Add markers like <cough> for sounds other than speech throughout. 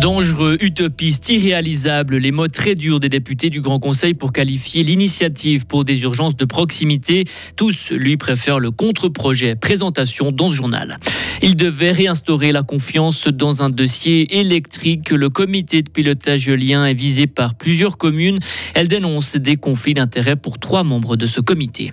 Dangereux, utopiste, irréalisable, les mots très durs des députés du Grand Conseil pour qualifier l'initiative pour des urgences de proximité. Tous lui préfèrent le contre-projet. Présentation dans ce journal. Il devait réinstaurer la confiance dans un dossier électrique. Le comité de pilotage lien est visé par plusieurs communes. Elle dénonce des conflits d'intérêts pour trois membres de ce comité.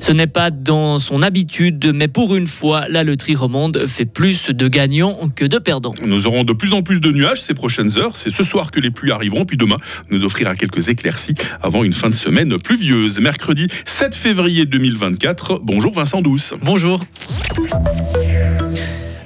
Ce n'est pas dans son habitude, mais pour une fois, la loterie romande fait plus de gagnants que de perdants. Nous aurons de plus en plus de nuages ces prochaines heures. C'est ce soir que les pluies arriveront, puis demain nous offrira quelques éclaircies avant une fin de semaine pluvieuse. Mercredi 7 février 2024. Bonjour Vincent Douce. Bonjour.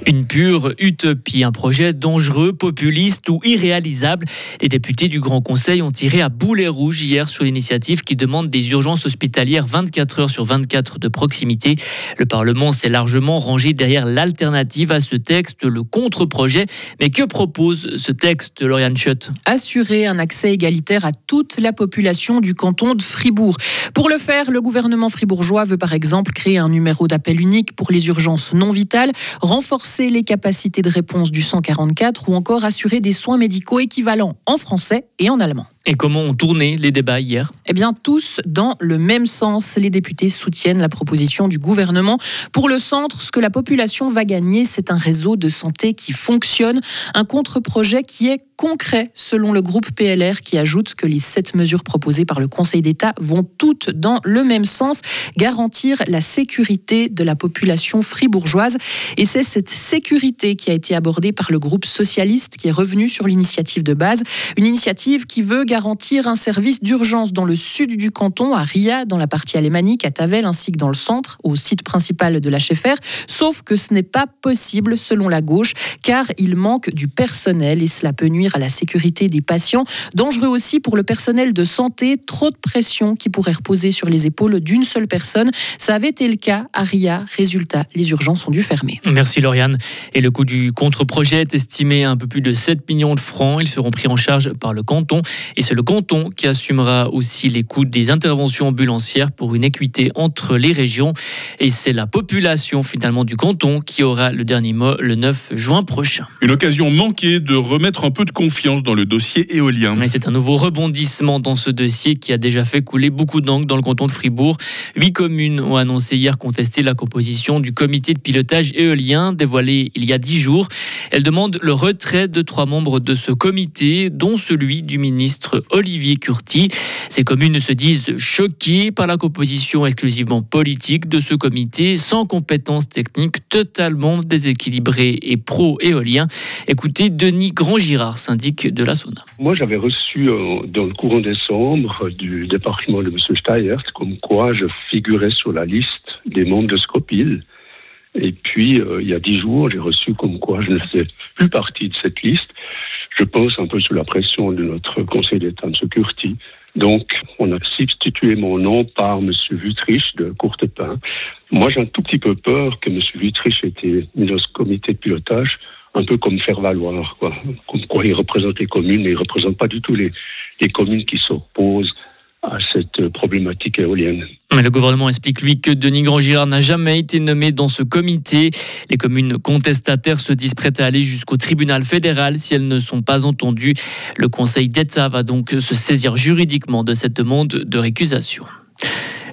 Une pure utopie, un projet dangereux, populiste ou irréalisable. Les députés du Grand Conseil ont tiré à boulet rouge hier sur l'initiative qui demande des urgences hospitalières 24 heures sur 24 de proximité. Le Parlement s'est largement rangé derrière l'alternative à ce texte, le contre-projet. Mais que propose ce texte, Lauriane Schott? Assurer un accès égalitaire à toute la population du canton de Fribourg. Pour le faire, le gouvernement fribourgeois veut par exemple créer un numéro d'appel unique pour les urgences non vitales, renforcer les capacités de réponse du 144 ou encore assurer des soins médicaux équivalents en français et en allemand. Et comment ont tourné les débats hier? Eh bien, tous dans le même sens. Les députés soutiennent la proposition du gouvernement. Pour le centre, ce que la population va gagner, c'est un réseau de santé qui fonctionne, un contre-projet qui est concret, selon le groupe PLR, qui ajoute que les sept mesures proposées par le Conseil d'État vont toutes dans le même sens, garantir la sécurité de la population fribourgeoise. Et c'est cette sécurité qui a été abordée par le groupe socialiste, qui est revenu sur l'initiative de base, une initiative qui veut garantir un service d'urgence dans le sud du canton, à Ria, dans la partie alémanique, à Tavel, ainsi que dans le centre, au site principal de l'HFR. Sauf que ce n'est pas possible selon la gauche, car il manque du personnel et cela peut nuire à la sécurité des patients. Dangereux aussi pour le personnel de santé, trop de pression qui pourrait reposer sur les épaules d'une seule personne. Ça avait été le cas à Ria. Résultat, les urgences ont dû fermer. Merci Lauriane. Et le coût du contre-projet est estimé à un peu plus de 7 millions de francs. Ils seront pris en charge par le canton c'est le canton qui assumera aussi les coûts des interventions ambulancières pour une équité entre les régions. Et c'est la population finalement du canton qui aura le dernier mot le 9 juin prochain. Une occasion manquée de remettre un peu de confiance dans le dossier éolien. C'est un nouveau rebondissement dans ce dossier qui a déjà fait couler beaucoup d'encre dans le canton de Fribourg. Huit communes ont annoncé hier contester la composition du comité de pilotage éolien dévoilé il y a dix jours. Elles demandent le retrait de trois membres de ce comité, dont celui du ministre Olivier Curti. Ces communes se disent choquées par la composition exclusivement politique de ce comité, sans compétences techniques, totalement déséquilibré et pro-éolien. Écoutez Denis Grand-Girard, syndic de la SONA. Moi, j'avais reçu euh, dans le courant décembre du département de M. Steyert, comme quoi je figurais sur la liste des membres de Scopil. Et puis, euh, il y a dix jours, j'ai reçu comme quoi je ne faisais plus partie de cette liste je pense, un peu sous la pression de notre Conseil d'État, M. Curti. Donc, on a substitué mon nom par M. Vutrich de Courtepin. Moi, j'ai un tout petit peu peur que M. Vutrich ait été mis dans ce comité de pilotage, un peu comme faire valoir, quoi. Comme quoi il représente les communes, mais il ne représente pas du tout les communes qui s'opposent à cette problématique éolienne. Mais le gouvernement explique, lui, que Denis Grand-Girard n'a jamais été nommé dans ce comité. Les communes contestataires se disent prêtes à aller jusqu'au tribunal fédéral si elles ne sont pas entendues. Le Conseil d'État va donc se saisir juridiquement de cette demande de récusation.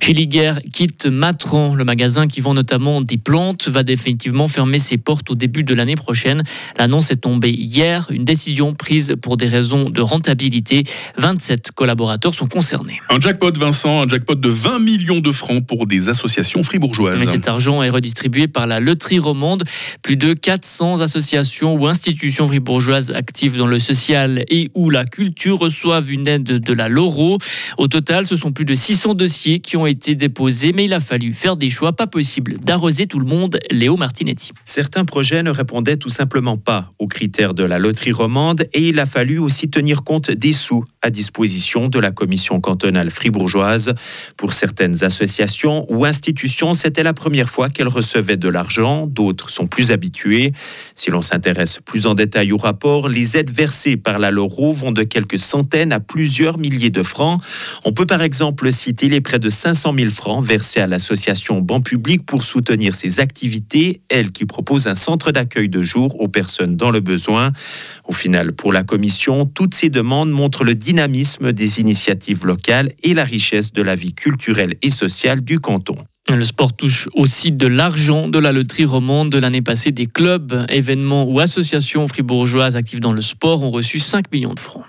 Schilliger quitte Matran. Le magasin qui vend notamment des plantes va définitivement fermer ses portes au début de l'année prochaine. L'annonce est tombée hier, une décision prise pour des raisons de rentabilité. 27 collaborateurs sont concernés. Un jackpot, Vincent, un jackpot de 20 millions de francs pour des associations fribourgeoises. Mais cet argent est redistribué par la loterie romande. Plus de 400 associations ou institutions fribourgeoises actives dans le social et ou la culture reçoivent une aide de la Loro. Au total, ce sont plus de 600 dossiers qui ont été été déposés, mais il a fallu faire des choix. Pas possible d'arroser tout le monde. Léo Martinetti. Certains projets ne répondaient tout simplement pas aux critères de la loterie romande et il a fallu aussi tenir compte des sous à disposition de la commission cantonale fribourgeoise. Pour certaines associations ou institutions, c'était la première fois qu'elles recevaient de l'argent. D'autres sont plus habitués. Si l'on s'intéresse plus en détail au rapport, les aides versées par la Loro vont de quelques centaines à plusieurs milliers de francs. On peut par exemple citer les près de 500 500 000 francs versés à l'association Banc Public pour soutenir ses activités, elle qui propose un centre d'accueil de jour aux personnes dans le besoin. Au final, pour la commission, toutes ces demandes montrent le dynamisme des initiatives locales et la richesse de la vie culturelle et sociale du canton. Le sport touche aussi de l'argent de la loterie romande. De l'année passée, des clubs, événements ou associations fribourgeoises actives dans le sport ont reçu 5 millions de francs.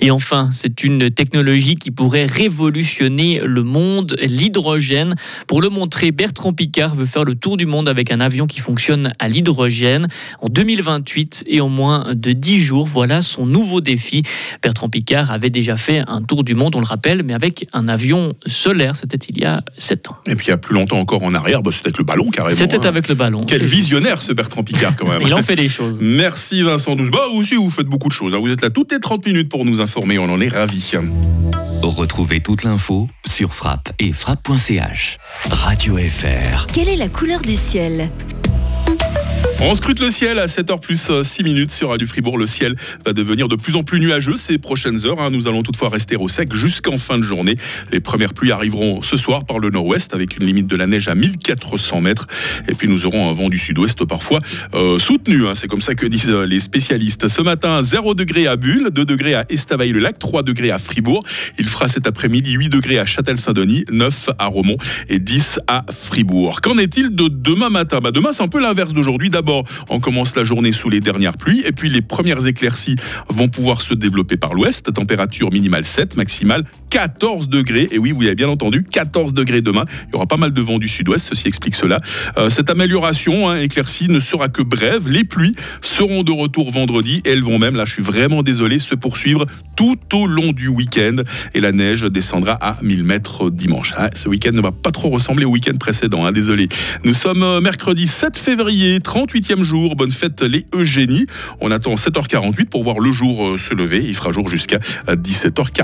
Et enfin, c'est une technologie qui pourrait révolutionner le monde, l'hydrogène. Pour le montrer, Bertrand Picard veut faire le tour du monde avec un avion qui fonctionne à l'hydrogène en 2028 et en moins de 10 jours. Voilà son nouveau défi. Bertrand Picard avait déjà fait un tour du monde, on le rappelle, mais avec un avion solaire. C'était il y a 7 ans. Et puis il y a plus longtemps encore en arrière, bah, c'était le ballon carrément. C'était hein. avec le ballon. Quel visionnaire ce Bertrand Picard quand même. <laughs> il en fait des choses. Merci Vincent Douze. Bah, vous aussi, vous faites beaucoup de choses. hein. Vous êtes là toutes les 30 minutes pour nous On en est ravis. Retrouvez toute l'info sur frappe et frappe.ch. Radio FR. Quelle est la couleur du ciel? On scrute le ciel à 7h plus 6 minutes sur Radio Fribourg. Le ciel va devenir de plus en plus nuageux ces prochaines heures. hein. Nous allons toutefois rester au sec jusqu'en fin de journée. Les premières pluies arriveront ce soir par le nord-ouest avec une limite de la neige à 1400 mètres. Et puis nous aurons un vent du sud-ouest parfois euh, soutenu. hein. C'est comme ça que disent euh, les spécialistes. Ce matin, 0 degré à Bulle, 2 degrés à Estavayer-le-Lac, 3 degrés à Fribourg. Il fera cet après-midi 8 degrés à Châtel-Saint-Denis, 9 à Romont et 10 à Fribourg. Qu'en est-il de demain matin? Bah Demain, c'est un peu l'inverse d'aujourd'hui. On commence la journée sous les dernières pluies et puis les premières éclaircies vont pouvoir se développer par l'ouest. Température minimale 7, maximale 14 degrés. Et oui, vous l'avez bien entendu, 14 degrés demain. Il y aura pas mal de vent du sud-ouest, ceci explique cela. Euh, cette amélioration hein, éclaircie ne sera que brève. Les pluies seront de retour vendredi et elles vont même, là je suis vraiment désolé, se poursuivre tout au long du week-end. Et la neige descendra à 1000 mètres dimanche. Ah, ce week-end ne va pas trop ressembler au week-end précédent, hein, désolé. Nous sommes euh, mercredi 7 février, 38e jour. Bonne fête les Eugénies. On attend 7h48 pour voir le jour euh, se lever. Il fera jour jusqu'à euh, 17h40.